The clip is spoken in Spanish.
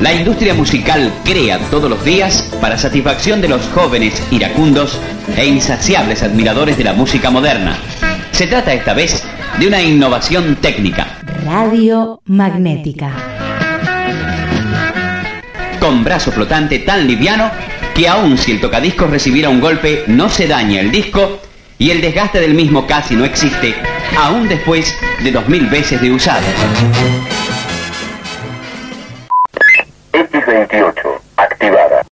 La industria musical crea todos los días para satisfacción de los jóvenes iracundos e insaciables admiradores de la música moderna. Se trata esta vez de una innovación técnica. Radio Magnética. Con brazo flotante tan liviano que aun si el tocadiscos recibiera un golpe no se daña el disco y el desgaste del mismo casi no existe, aún después de 2000 veces de usado. 28.